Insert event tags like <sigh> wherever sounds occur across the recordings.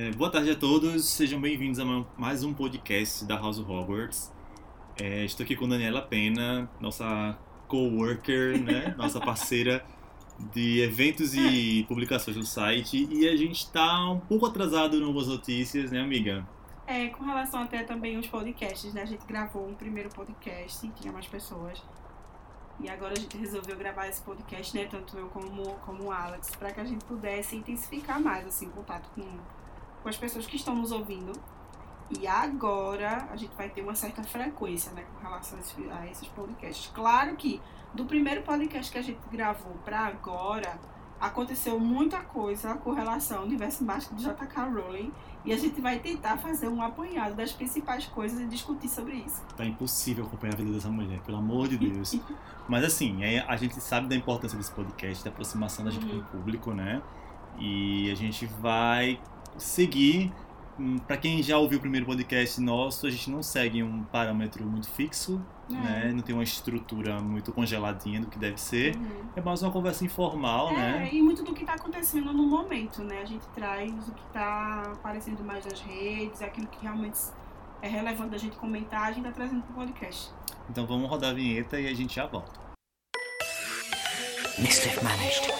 É, boa tarde a todos, sejam bem-vindos a mais um podcast da House Hogwarts. É, estou aqui com Daniela Pena, nossa co-worker, né? <laughs> nossa parceira de eventos e publicações no site. E a gente está um pouco atrasado em algumas notícias, né, amiga? É, com relação até também os podcasts, né? A gente gravou um primeiro podcast, tinha mais pessoas. E agora a gente resolveu gravar esse podcast, né? Tanto eu como, como o Alex, para que a gente pudesse intensificar mais, assim, o contato com, com as pessoas que estão nos ouvindo. E agora a gente vai ter uma certa frequência, né? Com relação a esses, podcasts. Claro que do primeiro podcast que a gente gravou para agora, aconteceu muita coisa com relação ao universo mágico de J.K. Rowling e a gente vai tentar fazer um apanhado das principais coisas e discutir sobre isso. Tá impossível acompanhar a vida dessa mulher, pelo amor de Deus. <laughs> Mas assim, é, a gente sabe da importância desse podcast, da aproximação da gente uhum. com o público, né? E a gente vai seguir Hum, para quem já ouviu o primeiro podcast nosso, a gente não segue um parâmetro muito fixo, é. né? Não tem uma estrutura muito congeladinha do que deve ser. Uhum. É mais uma conversa informal, é, né? E muito do que está acontecendo no momento, né? A gente traz o que está aparecendo mais nas redes, aquilo que realmente é relevante da gente comentar, a gente está trazendo para o podcast. Então vamos rodar a vinheta e a gente já volta. Mischief Managed.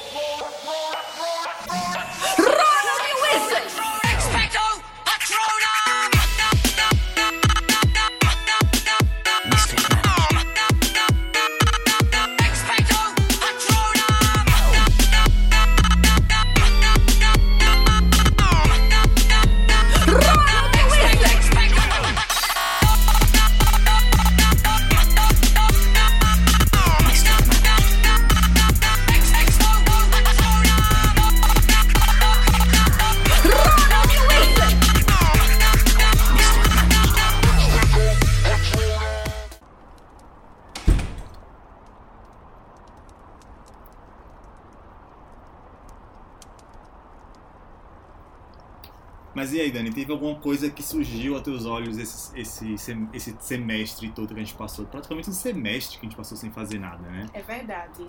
E aí, Dani, teve alguma coisa que surgiu a teus olhos esse, esse, esse semestre todo que a gente passou? Praticamente um semestre que a gente passou sem fazer nada, né? É verdade.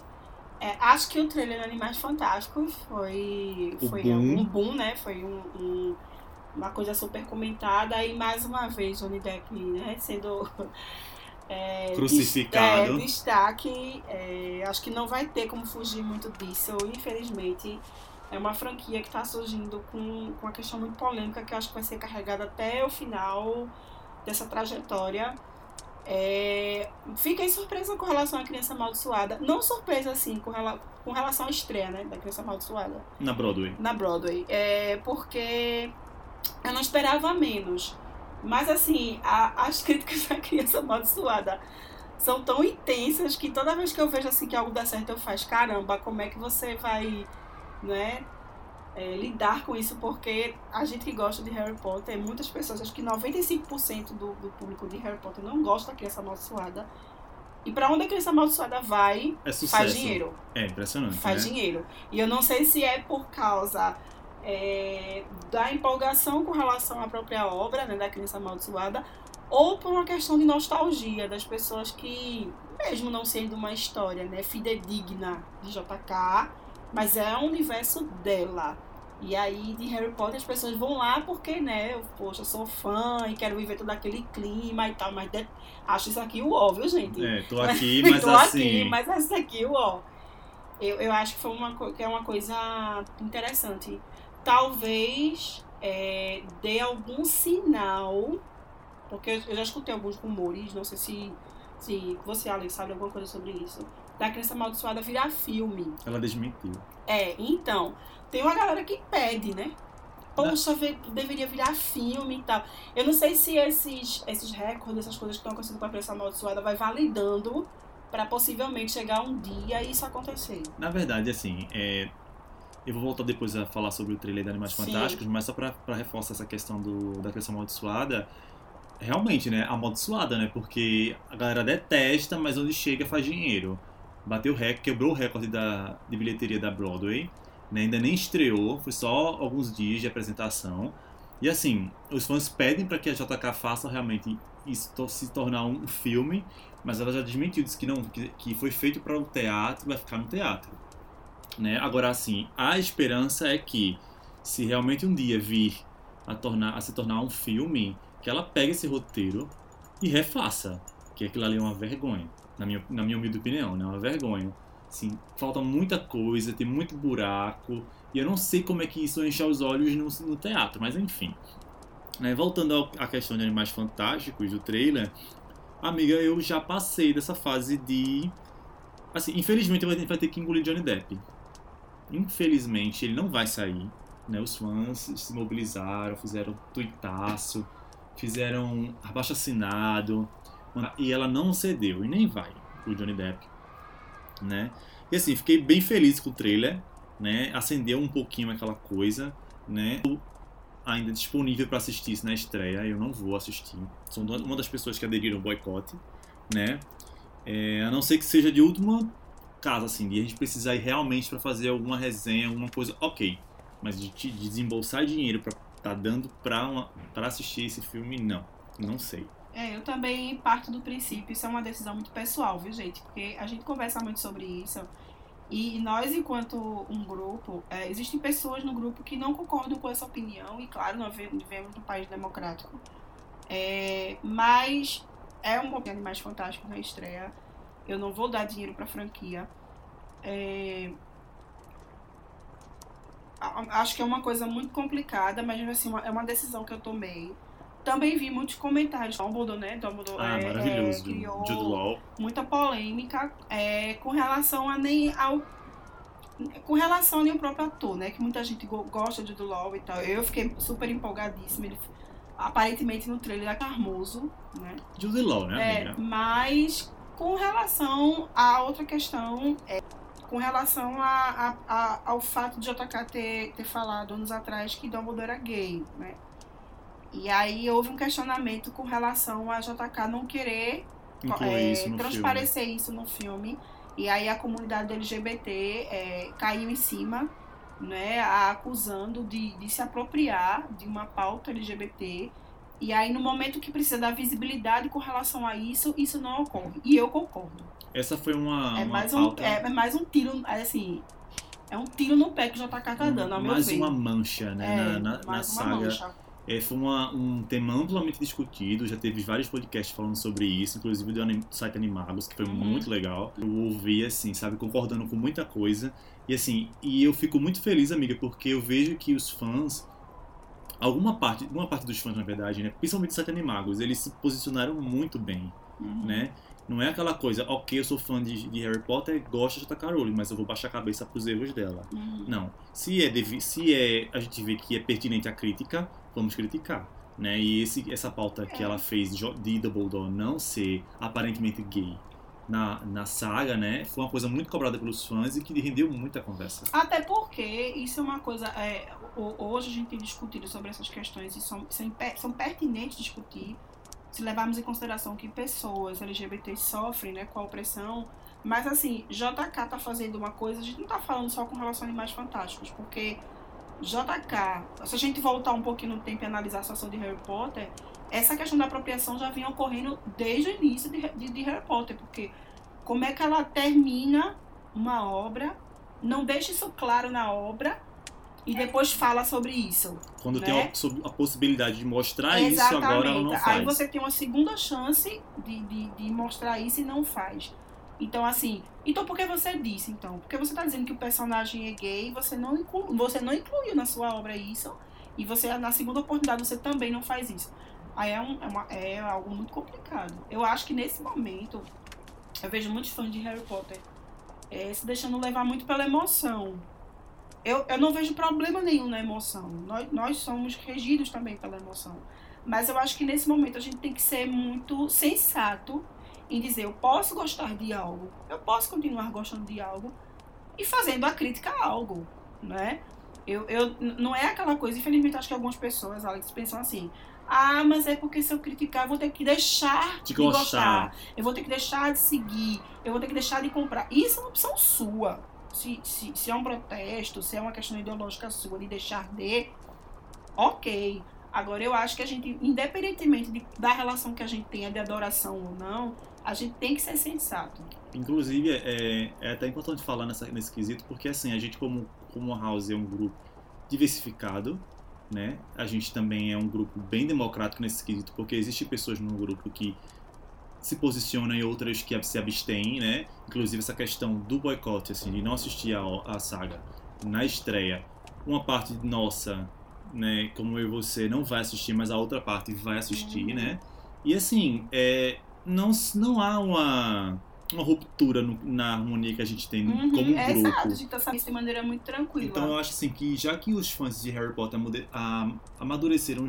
É, acho que o trailer do Animais Fantásticos foi, foi boom. um boom, né? Foi um, um, uma coisa super comentada. E mais uma vez, Johnny Depp né, sendo <laughs> é, crucificado. É, destaque. É, acho que não vai ter como fugir muito disso, infelizmente é uma franquia que está surgindo com, com uma questão muito polêmica que eu acho que vai ser carregada até o final dessa trajetória. É, fiquei surpresa com relação à Criança Amaldiçoada. Não surpresa, assim, com, rela, com relação à estreia, né, da Criança Amaldiçoada. Na Broadway. Na Broadway. É, porque eu não esperava menos. Mas, assim, a, as <laughs> críticas da Criança Amaldiçoada são tão intensas que toda vez que eu vejo, assim, que algo dá certo, eu faço, caramba, como é que você vai né, é, lidar com isso, porque a gente que gosta de Harry Potter, muitas pessoas, acho que 95% do, do público de Harry Potter não gosta da criança amaldiçoada. E para onde a criança amaldiçoada vai, é faz dinheiro. É impressionante. Faz né? dinheiro. E eu não sei se é por causa é, da empolgação com relação à própria obra, né, da criança amaldiçoada, ou por uma questão de nostalgia das pessoas que, mesmo não sendo uma história né, fidedigna de JK, mas é o universo dela. E aí, de Harry Potter, as pessoas vão lá porque, né, eu, poxa, eu sou fã e quero viver todo aquele clima e tal, mas de... acho isso aqui o óbvio, gente. É, tô <laughs> aqui, <laughs> mas tô assim... aqui, mas essa aqui o ó. Eu, eu acho que, foi uma, que é uma coisa interessante. Talvez é, dê algum sinal, porque eu já escutei alguns rumores, não sei se, se você, Alex, sabe alguma coisa sobre isso da Criança Amaldiçoada virar filme. Ela desmentiu. É, então, tem uma galera que pede, né? Poxa, deveria virar filme e tal. Eu não sei se esses, esses recordes, essas coisas que estão acontecendo com a Criança Amaldiçoada vai validando para possivelmente chegar um dia e isso acontecer. Na verdade, assim, é, eu vou voltar depois a falar sobre o trailer de Animais Sim. Fantásticos, mas só para reforçar essa questão do, da criança amaldiçoada, realmente, né, amaldiçoada, né, porque a galera detesta, mas onde chega faz dinheiro bateu o recorde, quebrou o recorde da, de bilheteria da Broadway, né? ainda nem estreou, foi só alguns dias de apresentação. E assim, os fãs pedem para que a JK faça realmente isso se tornar um filme, mas ela já desmentiu, disse que não, que, que foi feito para o teatro, vai ficar no teatro. Né? Agora, assim, a esperança é que, se realmente um dia vir a, tornar, a se tornar um filme que ela pegue esse roteiro e refaça. Que aquilo ali é uma vergonha, na minha, na minha humilde opinião, né? Uma vergonha. Assim, falta muita coisa, tem muito buraco, e eu não sei como é que isso enche os olhos no, no teatro, mas enfim. Né, voltando à questão de Animais Fantásticos, do trailer, amiga, eu já passei dessa fase de. Assim, infelizmente vai ter que engolir Johnny Depp. Infelizmente ele não vai sair. Né? Os fãs se mobilizaram, fizeram tuitaço, fizeram abaixo assinado. E ela não cedeu, e nem vai, o Johnny Depp. Né? E assim, fiquei bem feliz com o trailer. Né? Acendeu um pouquinho aquela coisa. Né? ainda disponível para assistir isso na estreia. Eu não vou assistir. Sou uma das pessoas que aderiram ao boicote, né? É, a não ser que seja de última casa, assim, de a gente precisar ir realmente para fazer alguma resenha, alguma coisa, ok. Mas de, de desembolsar dinheiro para tá dando para para assistir esse filme, não. Não sei. É, eu também parto do princípio, isso é uma decisão muito pessoal, viu, gente? Porque a gente conversa muito sobre isso. E nós, enquanto um grupo, é, existem pessoas no grupo que não concordam com essa opinião, e claro, nós vivemos num país democrático. É, mas é um de Animais Fantásticos na estreia. Eu não vou dar dinheiro pra franquia. É, acho que é uma coisa muito complicada, mas assim, é uma decisão que eu tomei. Também vi muitos comentários. Dumbledore, né? Dumbledore ah, é, maravilhoso. É, criou muita polêmica é, com relação a nem ao com relação a nem o próprio ator, né? Que muita gente gosta de Law e tal. Eu fiquei super empolgadíssima. Ele, aparentemente no trailer é charmoso, né? Jude Law, né? É, mas com relação a outra questão, é, com relação a, a, a, ao fato de JK ter, ter falado anos atrás que Dumbledore era gay, né? E aí houve um questionamento com relação a JK não querer é, isso transparecer filme. isso no filme. E aí a comunidade LGBT é, caiu em cima, né, acusando de, de se apropriar de uma pauta LGBT. E aí, no momento que precisa da visibilidade com relação a isso, isso não ocorre. E eu concordo. Essa foi uma. É, uma mais, pauta... um, é, é mais um tiro, assim. É um tiro no pé que o JK tá dando, ao meu Mais ver. uma mancha, né? É, na, na, na saga. Mancha. É, foi uma, um tema amplamente discutido, já teve vários podcasts falando sobre isso, inclusive do site Animagos, que foi uhum. muito legal. Eu ouvi, assim, sabe, concordando com muita coisa. E assim, e eu fico muito feliz, amiga, porque eu vejo que os fãs, alguma parte, uma parte dos fãs, na verdade, né, principalmente do site Animagos, eles se posicionaram muito bem, uhum. né? Não é aquela coisa, ok, eu sou fã de, de Harry Potter, gosto de J.K. Rowling, mas eu vou baixar a cabeça pros erros dela. Uhum. Não. Se é, se é, a gente vê que é pertinente a crítica, vamos criticar. Né? E esse, essa pauta que ela fez de Dumbledore não ser aparentemente gay na, na saga, né? Foi uma coisa muito cobrada pelos fãs e que rendeu muita conversa. Até porque isso é uma coisa. É, hoje a gente tem discutido sobre essas questões e são, são, são pertinentes discutir se levarmos em consideração que pessoas LGBT sofrem né, com a opressão. Mas assim, JK tá fazendo uma coisa, a gente não tá falando só com relação a animais fantásticos, porque JK, se a gente voltar um pouquinho no tempo e analisar a situação de Harry Potter, essa questão da apropriação já vinha ocorrendo desde o início de, de, de Harry Potter, porque como é que ela termina uma obra, não deixa isso claro na obra e depois fala sobre isso. Quando né? tem a, a, possibilidade de mostrar Exatamente. isso, agora ela não faz. Aí você tem uma segunda chance de, de, de mostrar isso e não faz. Então, assim, então por que você disse, então? Porque você está dizendo que o personagem é gay você não, inclu, você não incluiu na sua obra isso, e você, na segunda oportunidade, você também não faz isso. Aí é, um, é, uma, é algo muito complicado. Eu acho que nesse momento, eu vejo muitos fãs de Harry Potter é, se deixando levar muito pela emoção. Eu, eu não vejo problema nenhum na emoção. Nós, nós somos regidos também pela emoção. Mas eu acho que nesse momento a gente tem que ser muito sensato em dizer eu posso gostar de algo, eu posso continuar gostando de algo e fazendo a crítica a algo, né? Eu, eu, não é aquela coisa, infelizmente acho que algumas pessoas, Alex, pensam assim, ah, mas é porque se eu criticar, eu vou ter que deixar de, de gostar. gostar. Eu vou ter que deixar de seguir. Eu vou ter que deixar de comprar. Isso é uma opção sua. Se, se, se é um protesto, se é uma questão ideológica sua de deixar de, ok. Agora, eu acho que a gente, independentemente de, da relação que a gente tenha de adoração ou não, a gente tem que ser sensato. Inclusive, é, é até importante falar nessa, nesse quesito, porque assim, a gente como, como House é um grupo diversificado, né? A gente também é um grupo bem democrático nesse quesito, porque existem pessoas no grupo que se posicionam e outras que se abstêm, né? Inclusive essa questão do boicote, assim, de não assistir a, a saga na estreia. Uma parte nossa, né, como eu e você, não vai assistir, mas a outra parte vai assistir, uhum. né? E assim, é, não, não há uma uma ruptura no, na harmonia que a gente tem uhum, como é grupo. Exato, a gente tá sabendo de maneira muito tranquila. Então eu acho assim que já que os fãs de Harry Potter amadureceram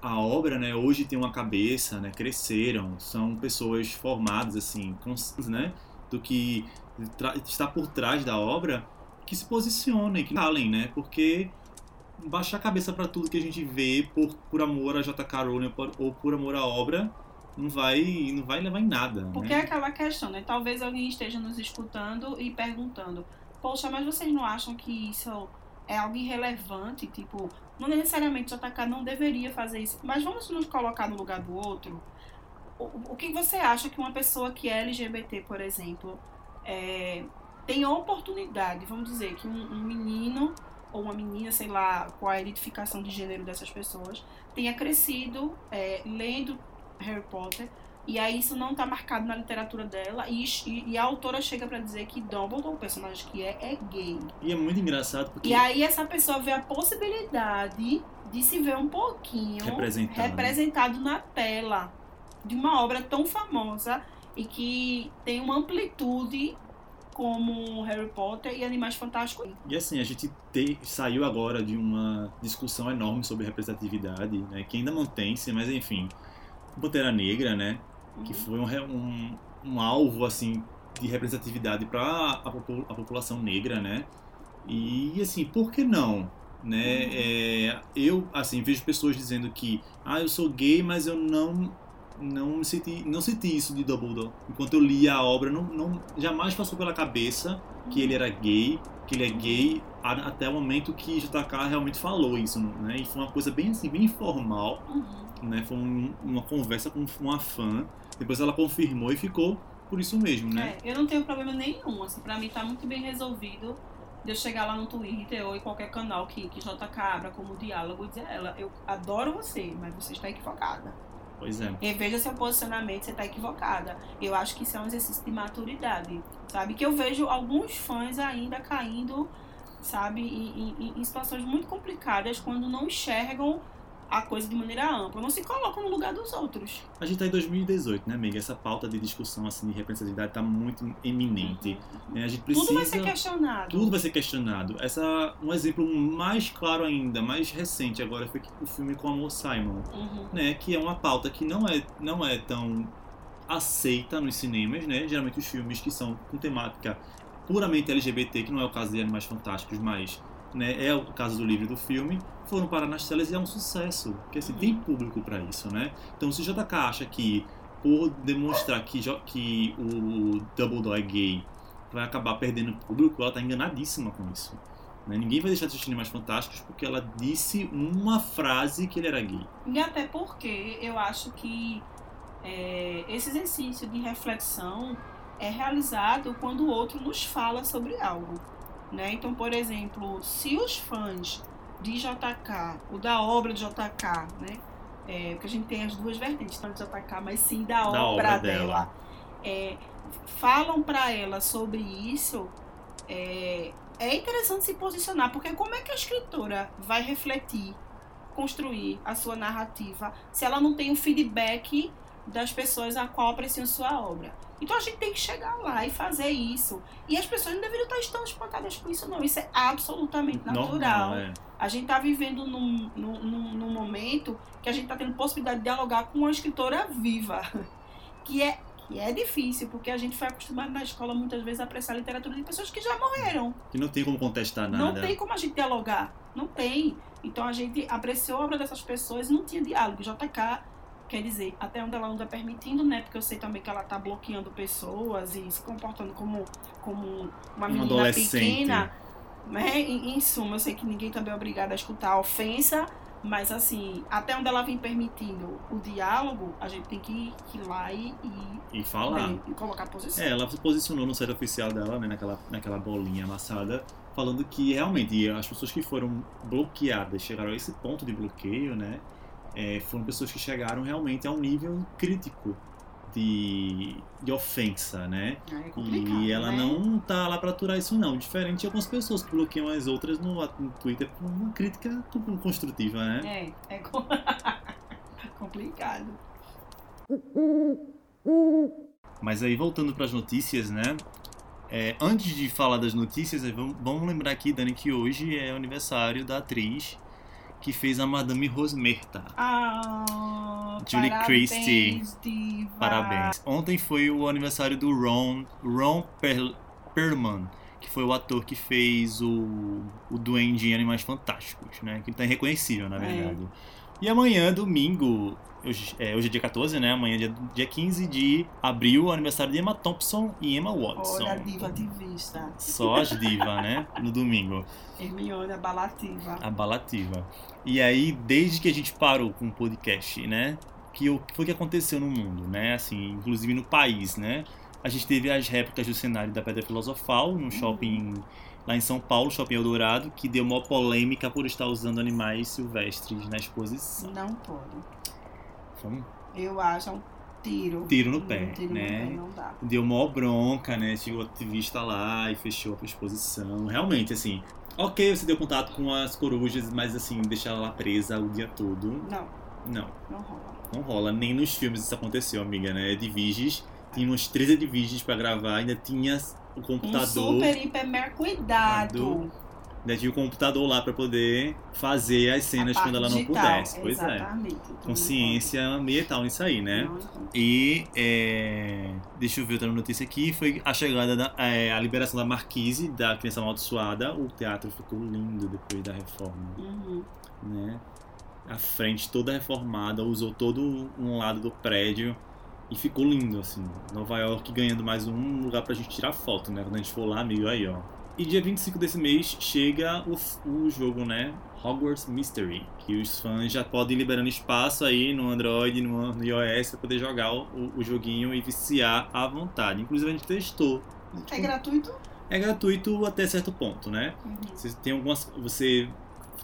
a obra, né, hoje tem uma cabeça, né, cresceram, são pessoas formadas assim, né, do que está por trás da obra, que se posicionem, que falem, né, porque baixar a cabeça para tudo que a gente vê por, por amor a J.K. Rowling ou por amor à obra não vai, não vai levar em nada. Porque né? é aquela questão, né? Talvez alguém esteja nos escutando e perguntando: Poxa, mas vocês não acham que isso é algo irrelevante? Tipo, não necessariamente JK não deveria fazer isso, mas vamos nos colocar no lugar do outro. O, o que você acha que uma pessoa que é LGBT, por exemplo, é, tem a oportunidade, vamos dizer, que um, um menino ou uma menina, sei lá, qual a identificação de gênero dessas pessoas, tenha crescido é, lendo Harry Potter. E aí isso não tá marcado na literatura dela. E, e, e a autora chega para dizer que Dumbledore, o personagem que é, é gay. E é muito engraçado porque... E aí essa pessoa vê a possibilidade de se ver um pouquinho representado, representado na tela de uma obra tão famosa e que tem uma amplitude como Harry Potter e Animais Fantásticos. E assim, a gente te, saiu agora de uma discussão enorme sobre representatividade, né, que ainda mantém-se, mas enfim, Pantera Negra, né? Uhum. Que foi um, um, um, alvo, assim, de representatividade para a, a, população negra, né? E, assim, por que não? Né? Uhum. É, eu, assim, vejo pessoas dizendo que, ah, eu sou gay, mas eu não não senti, não senti isso de Dumbledore. Enquanto eu li a obra, não, não jamais passou pela cabeça que ele era gay, que ele é gay até o momento que JK realmente falou isso, né? E foi uma coisa bem assim, bem informal. Uhum né? Foi um, uma conversa com uma fã. Depois ela confirmou e ficou por isso mesmo, né? É, eu não tenho problema nenhum. Assim, pra mim tá muito bem resolvido de eu chegar lá no Twitter ou em qualquer canal que, que JK abra como diálogo e dizer a ela, eu adoro você, mas você está equivocada. Pois é. Reveja seu posicionamento, você está equivocada. Eu acho que isso é um exercício de maturidade, sabe? Que eu vejo alguns fãs ainda caindo, sabe, em, em, em situações muito complicadas quando não enxergam a coisa de maneira ampla, não se colocam no lugar dos outros. A gente está em 2018, né, amiga? Essa pauta de discussão assim, de representatividade está muito eminente. Uhum. A gente precisa... Tudo vai ser questionado. Tudo vai ser questionado. Essa, um exemplo mais claro ainda, mais recente agora, foi o filme com Amor Simon, uhum. né? Que é uma pauta que não é, não é tão aceita nos cinemas, né? Geralmente os filmes que são com temática puramente LGBT, que não é o caso de Animais Fantásticos, mas né, é o caso do livro e do filme, foram parar nas telas e é um sucesso. Porque assim, tem público para isso, né? Então se JK acha que por demonstrar que, que o Dumbledore é gay vai acabar perdendo público, ela tá enganadíssima com isso. Né? Ninguém vai deixar de assistir mais Fantásticos porque ela disse uma frase que ele era gay. E até porque eu acho que é, esse exercício de reflexão é realizado quando o outro nos fala sobre algo. Né? Então, por exemplo, se os fãs de JK, o da obra de JK, né? É, porque a gente tem as duas vertentes, não de JK, mas sim da, da obra, obra, dela. dela. É, falam para ela sobre isso, é, é interessante se posicionar, porque como é que a escritora vai refletir, construir a sua narrativa se ela não tem o feedback das pessoas a qual apreciam sua obra? Então a gente tem que chegar lá e fazer isso. E as pessoas não deveriam estar tão espantadas com isso, não. Isso é absolutamente natural. Normal, é. A gente está vivendo num, num, num, momento que a gente está tendo possibilidade de dialogar com uma escritora viva. <laughs> Que é, que é difícil, porque a gente foi acostumado na escola muitas vezes a apreciar a literatura de pessoas que já morreram. Que não tem como contestar nada. Não tem como a gente dialogar. Não tem. Então a gente apreciou a obra dessas pessoas e não tinha diálogo. JK Quer dizer, até onde ela anda permitindo, né? Porque eu sei também que ela tá bloqueando pessoas e se comportando como, como uma menina pequena. Né? Em, em suma, eu sei que ninguém também é obrigado a escutar a ofensa, Mas assim, até onde ela vem permitindo o diálogo, a gente tem que ir lá e, e, e falar. e colocar posição. É, ela se posicionou no site oficial dela, né, naquela, naquela bolinha amassada, falando que realmente as pessoas que foram bloqueadas, chegaram a esse ponto de bloqueio, né, é, foram pessoas que chegaram realmente a um nível crítico de, de ofensa, né? Ah, é e ela né? não tá lá pra aturar isso não, diferente de algumas pessoas que bloqueiam as outras no, no Twitter por uma crítica construtiva, né? É, é <laughs> complicado. Mas aí voltando para as notícias, né? É, antes de falar das notícias, vamos, vamos lembrar aqui, Dani, que hoje é o aniversário da atriz que fez a Madame Rosmerta. Ah, Julie parabéns, Christie. Diva. Parabéns. Ontem foi o aniversário do Ron, Ron per, Perlman, que foi o ator que fez o, o Duende em Animais Fantásticos, né? Que ele tá irreconhecível, na É. E amanhã, domingo, hoje é, hoje é dia 14, né? Amanhã, dia, dia 15 de abril, aniversário de Emma Thompson e Emma Watson. Olha a diva ativista. Só as divas, né? No domingo. Hermione abalativa. abalativa. E aí, desde que a gente parou com o podcast, né? Que o que foi que aconteceu no mundo, né? Assim, inclusive no país, né? A gente teve as réplicas do cenário da Pedra Filosofal no shopping lá em São Paulo, Shopping Eldorado, que deu uma polêmica por estar usando animais silvestres na exposição. Não pode. Um Eu acho um tiro. tiro no pé, Um tiro né? no pé, não dá. Deu mó bronca, né? Chegou o ativista lá e fechou a exposição. Realmente, assim, ok, você deu contato com as corujas, mas assim, deixar ela lá presa o dia todo, Não, não. não rola. Não rola, nem nos filmes isso aconteceu, amiga, né? Edviges, tinha umas 13 Edviges pra gravar, ainda tinha o Um computador, super, hiper, mega cuidado. ainda tinha o computador lá pra poder fazer as cenas quando ela não digital, pudesse. Pois é. Consciência ambiental nisso aí, né? Não, não. E é, deixa eu ver outra notícia aqui. Foi a chegada da é, a liberação da Marquise, da criança amaldiçoada. O teatro ficou lindo depois da reforma. Uhum. né? A frente toda reformada, usou todo um lado do prédio e ficou lindo, assim. Nova York ganhando mais um lugar pra gente tirar foto, né? Quando a gente for lá, amigo, aí, ó. E dia 25 desse mês chega o, o jogo, né? Hogwarts Mystery, que os fãs já podem ir liberando espaço aí no Android, no, no iOS, pra poder jogar o, o joguinho e viciar à vontade. Inclusive a gente testou. É gratuito? É gratuito até certo ponto, né? Uhum. Você tem algumas. Você.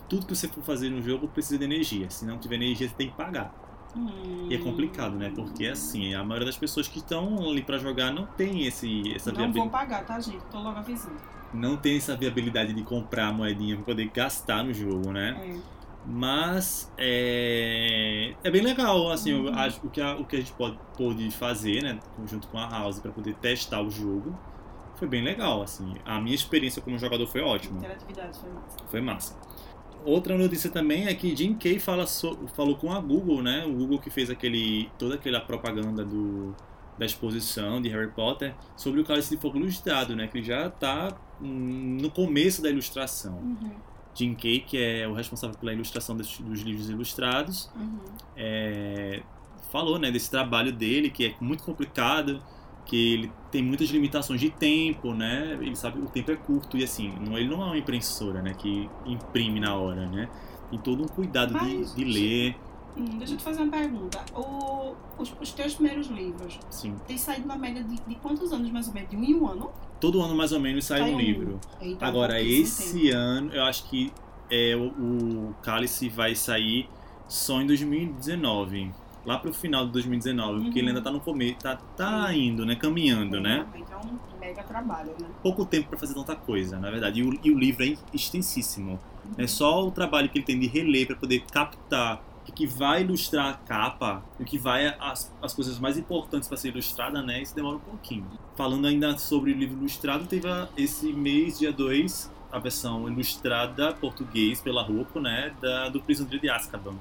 Tudo que você for fazer no jogo precisa de energia. Se não tiver energia, você tem que pagar. Hum. E é complicado, né? Porque assim, a maioria das pessoas que estão ali pra jogar não tem esse, essa Não vou viabilidade. pagar, tá, gente? Tô logo avisando. Não tem essa viabilidade de comprar a moedinha pra poder gastar no jogo, né? É. Mas é, é bem legal, assim, eu Uhum. acho que o que a, o que a gente pode, pôde fazer, né, junto com a House, pra poder testar o jogo, foi bem legal, assim. A minha experiência como jogador foi ótima. Interatividade foi massa. Foi massa. Outra notícia também é que Jim Kay fala so- falou com a Google, né? O Google que fez aquele toda aquela propaganda do, da exposição de Harry Potter sobre o Cálice de Fogo Ilustrado, né? Que já está no começo da ilustração. Uhum. Jim Kay, que é o responsável pela ilustração dos, dos livros ilustrados, Uhum. é, falou, né? Desse trabalho dele que é muito complicado, que ele tem muitas limitações de tempo, né? Ele sabe que o tempo é curto e assim, não, ele não é uma impressora, né? Que imprime na hora, né? Tem todo um cuidado de, Mas- de ler, Hum, deixa eu te fazer uma pergunta. O- os, os teus primeiros livros assim. têm saído na média de, de quantos anos, mais ou menos? De um em um ano? Todo ano mais ou menos sai Sai um um. livro. Eita, Agora pouquíssimo esse ano, eu acho que é o, o Cálice vai sair só em 2019. Lá pro final de 2019, porque Uhum. ele ainda tá no começo, tá, tá indo, né? Caminhando, né? Realmente É um mega trabalho, né? pouco tempo para fazer tanta coisa, na verdade. E o, e o livro é extensíssimo. É só o trabalho que ele tem de reler para poder captar o que vai ilustrar a capa, o que vai as, as coisas mais importantes para ser ilustrada, né? Isso demora um pouquinho. Falando ainda sobre o livro ilustrado, teve a- esse mês, dia 2, a versão ilustrada português pela Rocco, né? Da, do Prisioneiro de Azkaban.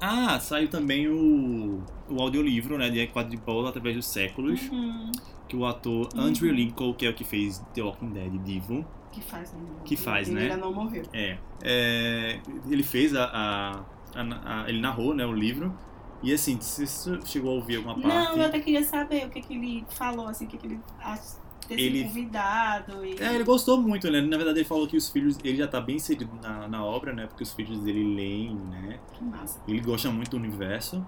Ah, saiu também o, o audiolivro, né? De Quadro de Bola através dos séculos Uhum. que o ator Uhum. Andrew Lincoln, que é o que fez The Walking Dead Divo, Que faz, né? Que faz, ele né? ainda não morreu. é, é, ele fez a, a- a- a- ele narrou, né, o livro. E assim, você chegou a ouvir alguma parte, Não, eu até queria saber o que, que ele falou, assim, o que, que ele ter Ele- sido convidado. E... É, ele gostou muito, né? Na verdade, ele falou que os filhos. Ele já tá bem inserido na, na obra, né? Porque os filhos dele leem, né? Que massa. Ele gosta muito do universo.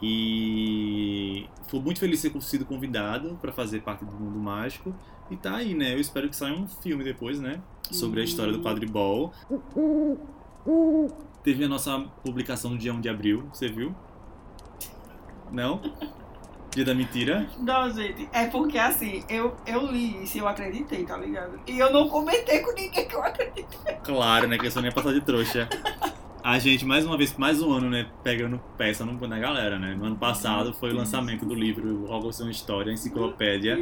E ficou muito feliz de ter sido convidado para fazer parte do mundo mágico. E tá aí, né? Eu espero que saia um filme depois, né? Sobre a história do Padre Ball. Teve a nossa publicação no dia 1 de abril, você viu? Não? Dia da mentira? Não, gente, é porque assim, eu, eu li isso e eu acreditei, tá ligado? E eu não comentei com ninguém que eu acreditei. Claro, né? Que eu sou nem passar de trouxa. A gente, mais uma vez, mais um ano, né? Pegando peça no, na galera, né? No ano passado foi o lançamento do livro Hogwarts uma História, enciclopédia,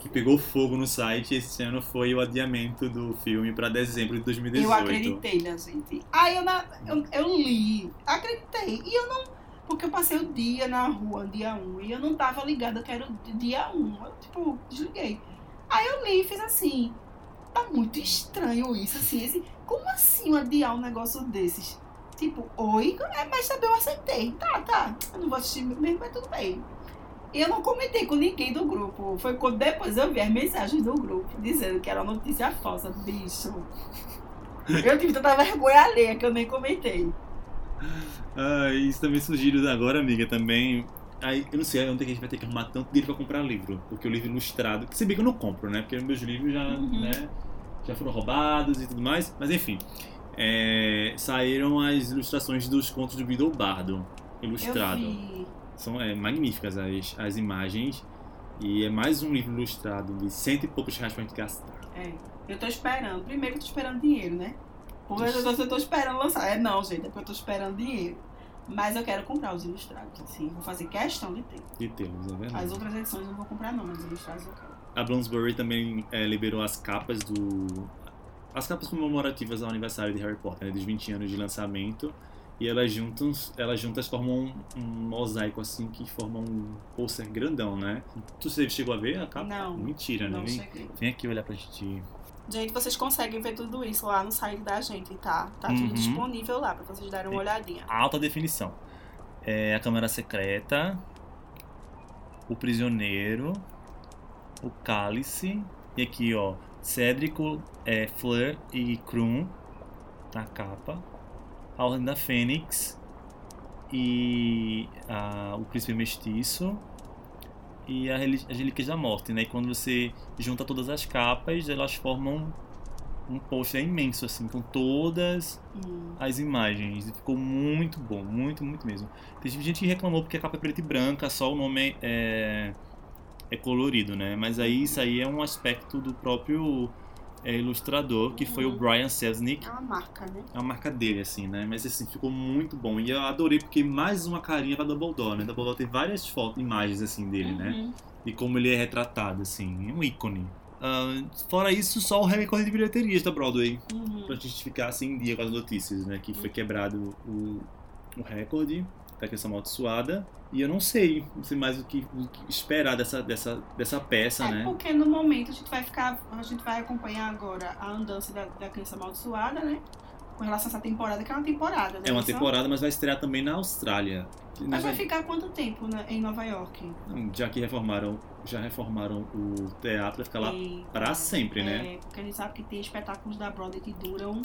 que pegou fogo no site. Esse ano foi o adiamento do filme pra dezembro de 2018. Eu acreditei na gente. Aí eu, na, eu, eu li, acreditei. E eu não. Porque eu passei o dia na rua, dia 1, e eu não tava ligada que era o dia 1. Eu, tipo, desliguei. Aí eu li e fiz assim. Tá muito estranho isso, assim. Esse, como assim adiar um negócio desses? Tipo, oi, é, mas também eu aceitei. Tá, tá. Eu não vou assistir mesmo, mas tudo bem. Eu não comentei com ninguém do grupo. Foi quando depois eu vi as mensagens do grupo dizendo que era uma notícia falsa, bicho. Eu tive tanta vergonha alheia que eu nem comentei. Ah, isso também surgiu agora, amiga, também. Aí, eu não sei onde é que a gente vai ter que arrumar tanto dinheiro pra comprar livro. Porque o livro ilustrado, que se bem que eu não compro, né? Porque meus livros já, Uhum. né, já foram roubados e tudo mais. Mas enfim, é, saíram as ilustrações dos contos do Guido Bardo, ilustrado. São é, magníficas as, as imagens. E é mais um livro ilustrado de cento e poucos reais pra gente gastar. É. Eu tô esperando. Primeiro eu tô esperando dinheiro, né? Eu tô, eu tô esperando lançar. É não, gente, é porque eu tô esperando dinheiro. Mas eu quero comprar os ilustrados, assim. Vou fazer questão de ter. De tê-los, é verdade. As outras edições eu não vou comprar não, mas os ilustrados eu quero. A Bloomsbury também é, liberou as capas do. As capas comemorativas ao aniversário de Harry Potter, né, dos 20 anos de lançamento. E elas juntas, elas juntas formam um, um mosaico assim que forma um pôster grandão, né? Tu chegou a ver a capa? Não. Mentira, né? Não Vem, cheguei. vem aqui olhar pra gente. Gente, vocês conseguem ver tudo isso lá no site da gente, tá? Tá Uhum. tudo disponível lá pra vocês darem uma olhadinha. Alta definição. É a câmera secreta, o prisioneiro, o cálice, e aqui ó, Cédrico, é, Fleur e Krum na capa, a Ordem da Fênix e a- o Príncipe Mestiço e as Relíquias da Morte, né? E quando você junta todas as capas, elas formam um pôster imenso assim, com todas Hum. as imagens. E Ficou muito bom, muito, muito mesmo. Teve gente que reclamou porque a capa é preta e branca, só o nome é, é colorido, né? Mas aí isso aí é um aspecto do próprio é, ilustrador, que foi o Uhum. Brian Selznick. É uma marca, né? É a marca dele, assim, né? Mas assim, ficou muito bom. E eu adorei porque mais uma carinha pra Dumbledore, né? Dumbledore tem várias fotos, imagens, assim, dele, né? Uhum. E como ele é retratado, assim. É um ícone. Ah, fora isso, só o recorde de bilheterias da Broadway Uhum. pra justificar assim em dia com as notícias, né? Que foi quebrado o, o recorde da questão amaldiçoada. E eu não sei, não sei mais o que, o que esperar dessa, dessa, dessa peça, É né? porque no momento a gente vai ficar, a gente vai acompanhar agora a andança da, da criança amaldiçoada, né? Com relação a essa temporada, que é uma temporada, né? É uma temporada, mas vai estrear também na Austrália. Mas vai ficar quanto tempo né, em Nova York? Já que reformaram, já reformaram o teatro, vai ficar lá pra sempre, né? É, porque a gente sabe que tem espetáculos da Broadway que duram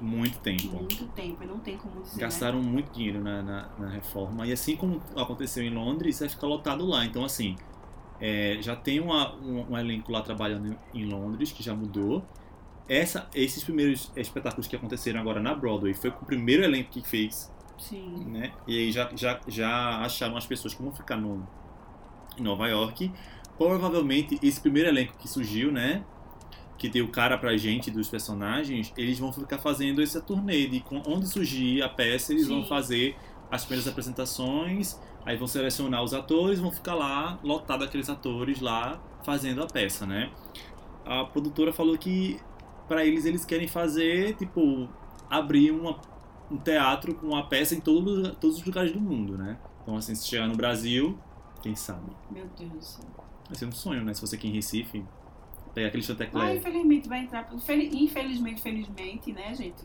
Muito tempo. muito tempo, e não tem como dizer. né? Gastaram muito dinheiro na, na, na reforma. E assim como aconteceu em Londres, vai ficar lotado lá. Então, assim, é, já tem uma- um, um elenco lá trabalhando em, em Londres, que já mudou. Essa, esses primeiros espetáculos que aconteceram agora na Broadway foi com o primeiro elenco que fez, Sim. né? E aí já, já, já acharam as pessoas que vão ficar no, em Nova York. Provavelmente esse primeiro elenco que surgiu, né? Que deu cara pra gente dos personagens, eles vão ficar fazendo essa turnê de onde surgir a peça, eles vão Sim. fazer as primeiras apresentações, aí vão selecionar os atores, vão ficar lá, lotado aqueles atores lá fazendo a peça, né? A produtora falou que pra eles eles querem fazer, tipo, abrir uma, um teatro com uma peça em todo, todos os lugares do mundo, né? Então, assim, se chegar no Brasil, quem sabe? Meu Deus do céu. Vai ser um sonho, né? Se você aqui em Recife, pegar aquele Ah, chantecler. infelizmente vai entrar. infel- Infelizmente, felizmente, né, gente?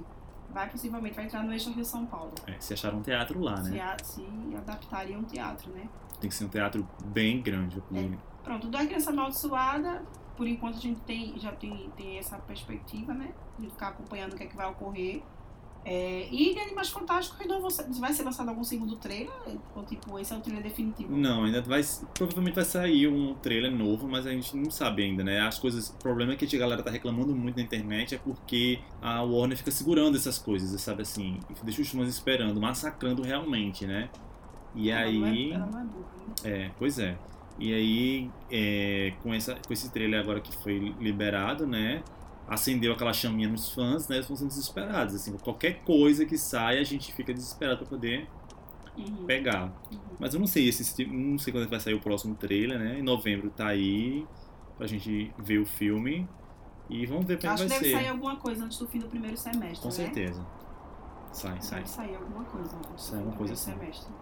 Vai possivelmente vai entrar no eixo Rio São Paulo. É, se achar um teatro lá, Se, né? a- se adaptaria um teatro, né? Tem que ser um teatro bem grande. poder- Pronto, da criança amaldiçoada, por enquanto a gente tem, já tem, tem essa perspectiva, né? De ficar acompanhando o que é que vai ocorrer. É, e Animais Fantásticos ainda vai ser lançado algum segundo trailer? Ou tipo, esse é o trailer definitivo? Não, ainda vai. Provavelmente vai sair um trailer novo, mas a gente não sabe ainda, né? As coisas. O problema é que a galera tá reclamando muito na internet é porque a Warner fica segurando essas coisas, sabe assim? Deixa os fãs esperando, massacrando realmente, né? E ela aí. Não é, ela não é burra, né? É, pois é. E aí, é, com, essa, com esse trailer agora que foi liberado, né? Acendeu aquela chaminha nos fãs, né? Eles estão sendo desesperados. Assim, qualquer coisa que saia, a gente fica desesperado para poder Uhum. pegar. Uhum. Mas eu não sei, esse, não sei quando vai sair o próximo trailer, né? Em novembro tá aí pra gente ver o filme. E vamos ver como é Acho que vai deve ser. sair alguma coisa antes do fim do primeiro semestre. Com né? certeza. Sai, sai. Deve sair alguma coisa antes do Sai do coisa primeiro assim. semestre.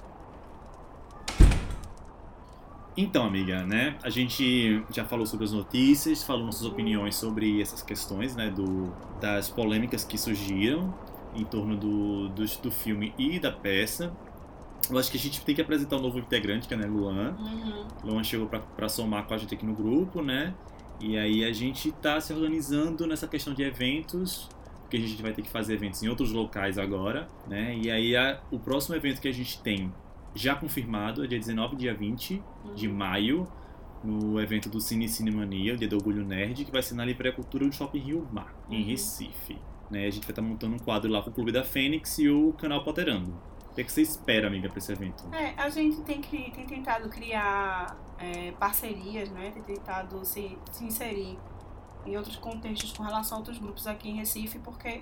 Então, amiga, né? A gente já falou sobre as notícias, falou nossas opiniões sobre essas questões, né? Do, das polêmicas que surgiram em torno do, do, do filme e da peça. Eu acho que a gente tem que apresentar um novo integrante, que é né, Luan. Uhum. Luan chegou pra, pra somar com a gente aqui no grupo, né? E aí a gente tá se organizando nessa questão de eventos, porque a gente vai ter que fazer eventos em outros locais agora, né? E aí a- o próximo evento que a gente tem já confirmado é dia 19 e dia 20 de Uhum. maio, no evento do Cine Cinemania, o Dia do Orgulho Nerd, que vai ser na Livraria Cultura do Shopping Rio Mar, em Uhum. Recife. Né? A gente vai estar montando um quadro lá com o Clube da Fênix e o canal Potterando. O que, é que você espera, amiga, pra esse evento? É, a gente tem, que, tem tentado criar é, parcerias, né? Tem tentado se, se inserir em outros contextos com relação a outros grupos aqui em Recife, porque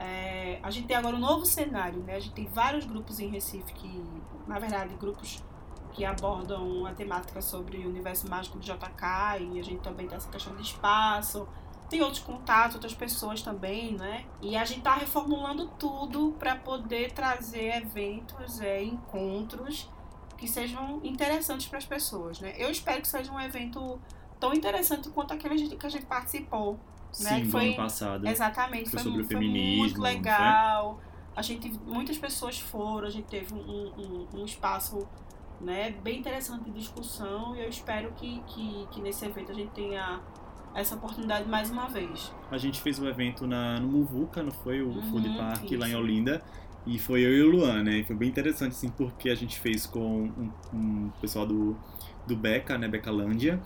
é, a gente tem agora um novo cenário, né? A gente tem vários grupos em Recife que, na verdade, grupos que abordam a temática sobre o universo mágico do JK e a gente também tem essa questão de espaço. Tem outros contatos, outras pessoas também, né? E a gente tá reformulando tudo para poder trazer eventos, é, encontros que sejam interessantes para as pessoas, né? Eu espero que seja um evento tão interessante quanto aquele que a gente participou. Né? Sim, Foi- ano passado. Exatamente, Foi foi, sobre o mu- foi feminismo, muito não foi? legal. A gente, muitas pessoas foram, a gente teve um, um, um espaço né, bem interessante de discussão e eu espero que, que, que nesse evento a gente tenha essa oportunidade mais uma vez. A gente fez o evento na, no Muvuca, não foi? O Uhum, Food Park lá em isso. Olinda. E foi eu e o Luan, né? E foi bem interessante, assim, porque a gente fez com um, um pessoal do, do Beca, né? Becalândia.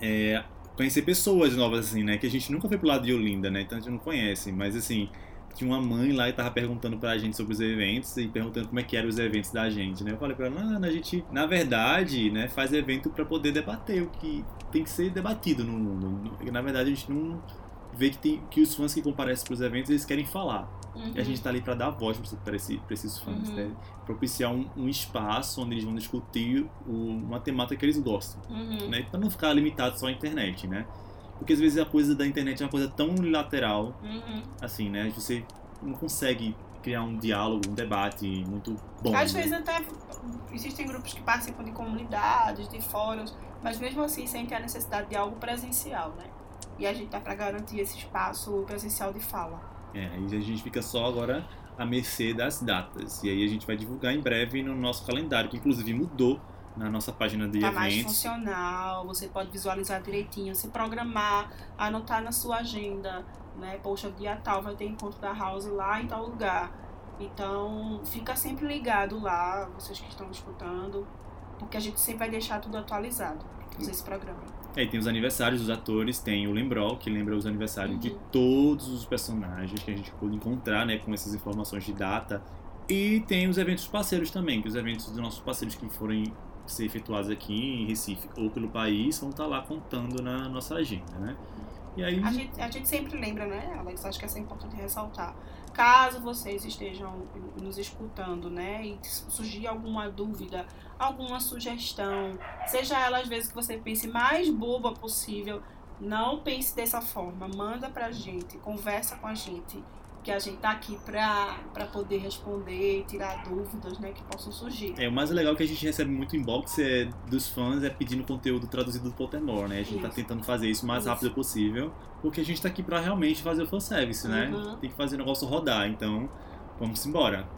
É, conhecer pessoas novas, assim, né? Que a gente nunca foi pro lado de Olinda, né? Então a gente não conhece. Mas, assim, tinha uma mãe lá e tava perguntando pra gente sobre os eventos e perguntando como é que eram os eventos da gente, né? Eu falei pra ela, não, a gente, na verdade, né, faz evento pra poder debater o que tem que ser debatido no mundo. E, na verdade, a gente não vê que, tem, que os fãs que comparecem pros eventos, eles querem falar. E a gente tá ali pra dar voz pra, esse, esses fãs, Uhum. né? Propiciar um, um espaço onde eles vão discutir o- uma temática que eles gostam, Uhum. né? Pra não ficar limitado só à internet, né? Porque às vezes a coisa da internet é uma coisa tão unilateral, Uhum. assim, né? Você não consegue criar um diálogo, um debate muito bom. Às né? vezes até existem grupos que participam de comunidades, de fóruns, mas mesmo assim sentem a necessidade de algo presencial, né? E a gente tá para garantir esse espaço presencial de fala. É, aí a gente fica só agora à mercê das datas. E aí a gente vai divulgar em breve no nosso calendário, que inclusive mudou na nossa página de Tá mais eventos. funcional, você pode visualizar direitinho, se programar, anotar na sua agenda, né? Poxa, dia tal vai ter encontro da House lá em tal lugar. Então, fica sempre ligado lá, vocês que estão escutando, porque a gente sempre vai deixar tudo atualizado. Vocês se programem. Aí tem os aniversários dos atores, tem o Lembrol, que lembra os aniversários de Uhum. todos os personagens que a gente pôde encontrar, né, com essas informações de data. E tem os eventos parceiros também, que os eventos dos nossos parceiros que forem ser efetuados aqui em Recife ou pelo país vão estar lá contando na nossa agenda, né? E aí, A gente, a gente sempre lembra, né, Alex? Acho que é importante ressaltar. Caso vocês estejam nos escutando, né, e surgir alguma dúvida, alguma sugestão, seja ela às vezes que você pense mais boba possível, não pense dessa forma. Manda pra gente, conversa com a gente, que a gente tá aqui pra, pra poder responder e tirar dúvidas, né, que possam surgir. é, o mais legal que a gente recebe muito inbox é, dos fãs é pedindo conteúdo traduzido do Pottermore, né? A gente tá tentando fazer isso o mais Isso. rápido possível, porque a gente tá aqui pra realmente fazer o fanservice, né? Uhum. Tem que fazer o negócio rodar, então vamos embora.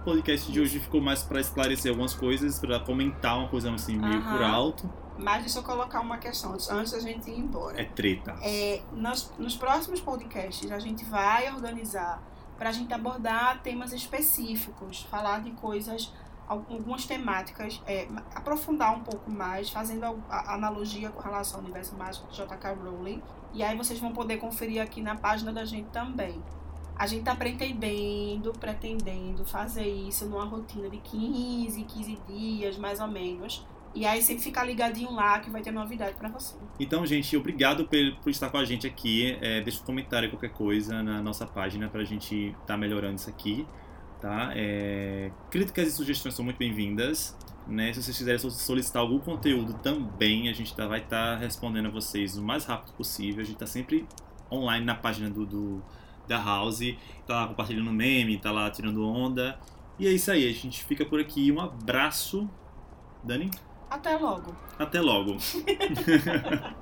O podcast de hoje ficou mais pra esclarecer algumas coisas, pra comentar uma coisa assim meio Aham. por alto, Mas deixa eu colocar uma questão antes da gente ir embora. É treta. É, nos, nos próximos podcasts a gente vai organizar para a gente abordar temas específicos, falar de coisas, algumas temáticas, é, aprofundar um pouco mais, fazendo a, a, analogia com relação ao universo mágico de J.K. Rowling. E aí vocês vão poder conferir aqui na página da gente também. A gente está pretendendo, pretendendo fazer isso numa rotina de 15, 15 dias, mais ou menos. E aí sempre ficar ligadinho lá que vai ter novidade para você. Então, gente, obrigado por, estar com a gente aqui. É, deixa um comentário qualquer coisa na nossa página para a gente estar tá melhorando isso aqui. Tá? É, críticas e sugestões são muito bem-vindas. Né? Se vocês quiserem solicitar algum conteúdo também, a gente tá, vai estar tá respondendo a vocês o mais rápido possível. A gente está sempre online na página do, do da House, tá lá compartilhando meme, tá lá tirando onda. E é isso aí, a gente fica por aqui. Um abraço, Dani. Até logo. Até logo. <laughs>